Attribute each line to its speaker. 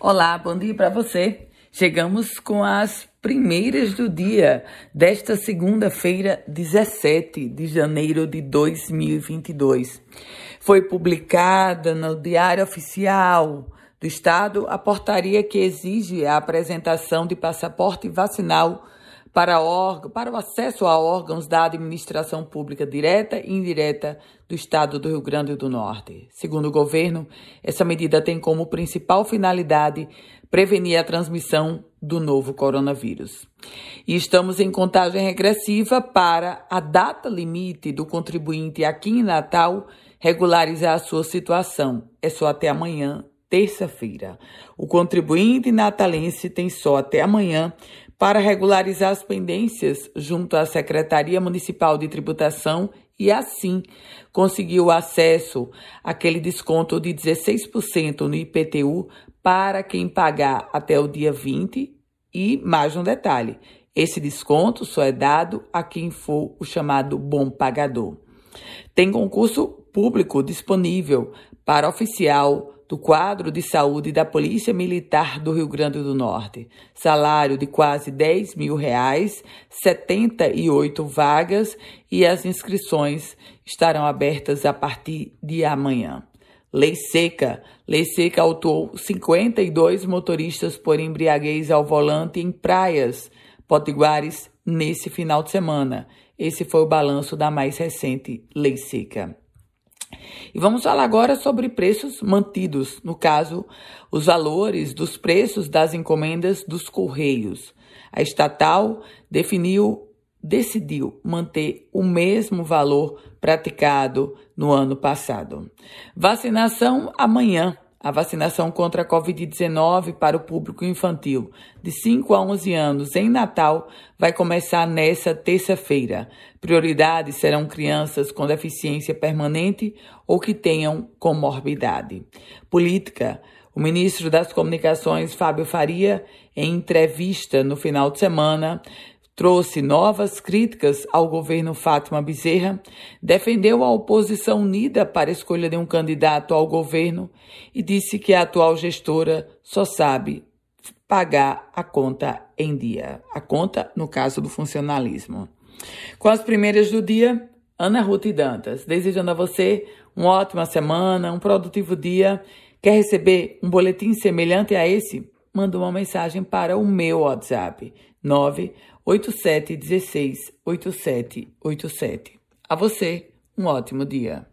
Speaker 1: Olá, bom dia para você. Chegamos com as primeiras do dia desta segunda-feira, 17 de janeiro de 2022. Foi publicada no Diário Oficial do Estado a portaria que exige a apresentação de passaporte vacinal para, órgão, para o acesso a órgãos da administração pública direta e indireta do Estado do Rio Grande do Norte. Segundo o governo, essa medida tem como principal finalidade prevenir a transmissão do novo coronavírus. E estamos em contagem regressiva para a data limite do contribuinte aqui em Natal regularizar a sua situação. É só até amanhã, terça-feira. O contribuinte natalense tem só até amanhã para regularizar as pendências junto à Secretaria Municipal de Tributação e assim conseguiu acesso àquele desconto de 16% no IPTU para quem pagar até o dia 20 e mais um detalhe, esse desconto só é dado a quem for o chamado bom pagador. Tem concurso público disponível para oficial do quadro de saúde da Polícia Militar do Rio Grande do Norte. Salário de quase 10 mil reais, 78 vagas e as inscrições estarão abertas a partir de amanhã. Lei Seca. Lei Seca autuou 52 motoristas por embriaguez ao volante em praias potiguares nesse final de semana. Esse foi o balanço da mais recente Lei Seca. E vamos falar agora sobre preços mantidos, no caso, os valores dos preços das encomendas dos Correios. A estatal definiu, decidiu manter o mesmo valor praticado no ano passado. Vacinação amanhã a vacinação contra a Covid-19 para o público infantil de 5 a 11 anos em Natal vai começar nesta terça-feira. Prioridades serão crianças com deficiência permanente ou que tenham comorbidade. Política. O ministro das Comunicações, Fábio Faria, em entrevista no final de semana, trouxe novas críticas ao governo Fátima Bezerra, defendeu a oposição unida para a escolha de um candidato ao governo e disse que a atual gestora só sabe pagar a conta em dia. A conta, no caso do funcionalismo. Com as primeiras do dia, Ana Ruth Dantas, desejando a você uma ótima semana, um produtivo dia. Quer receber um boletim semelhante a esse? Manda uma mensagem para o meu WhatsApp 98716 8787. A você, um ótimo dia.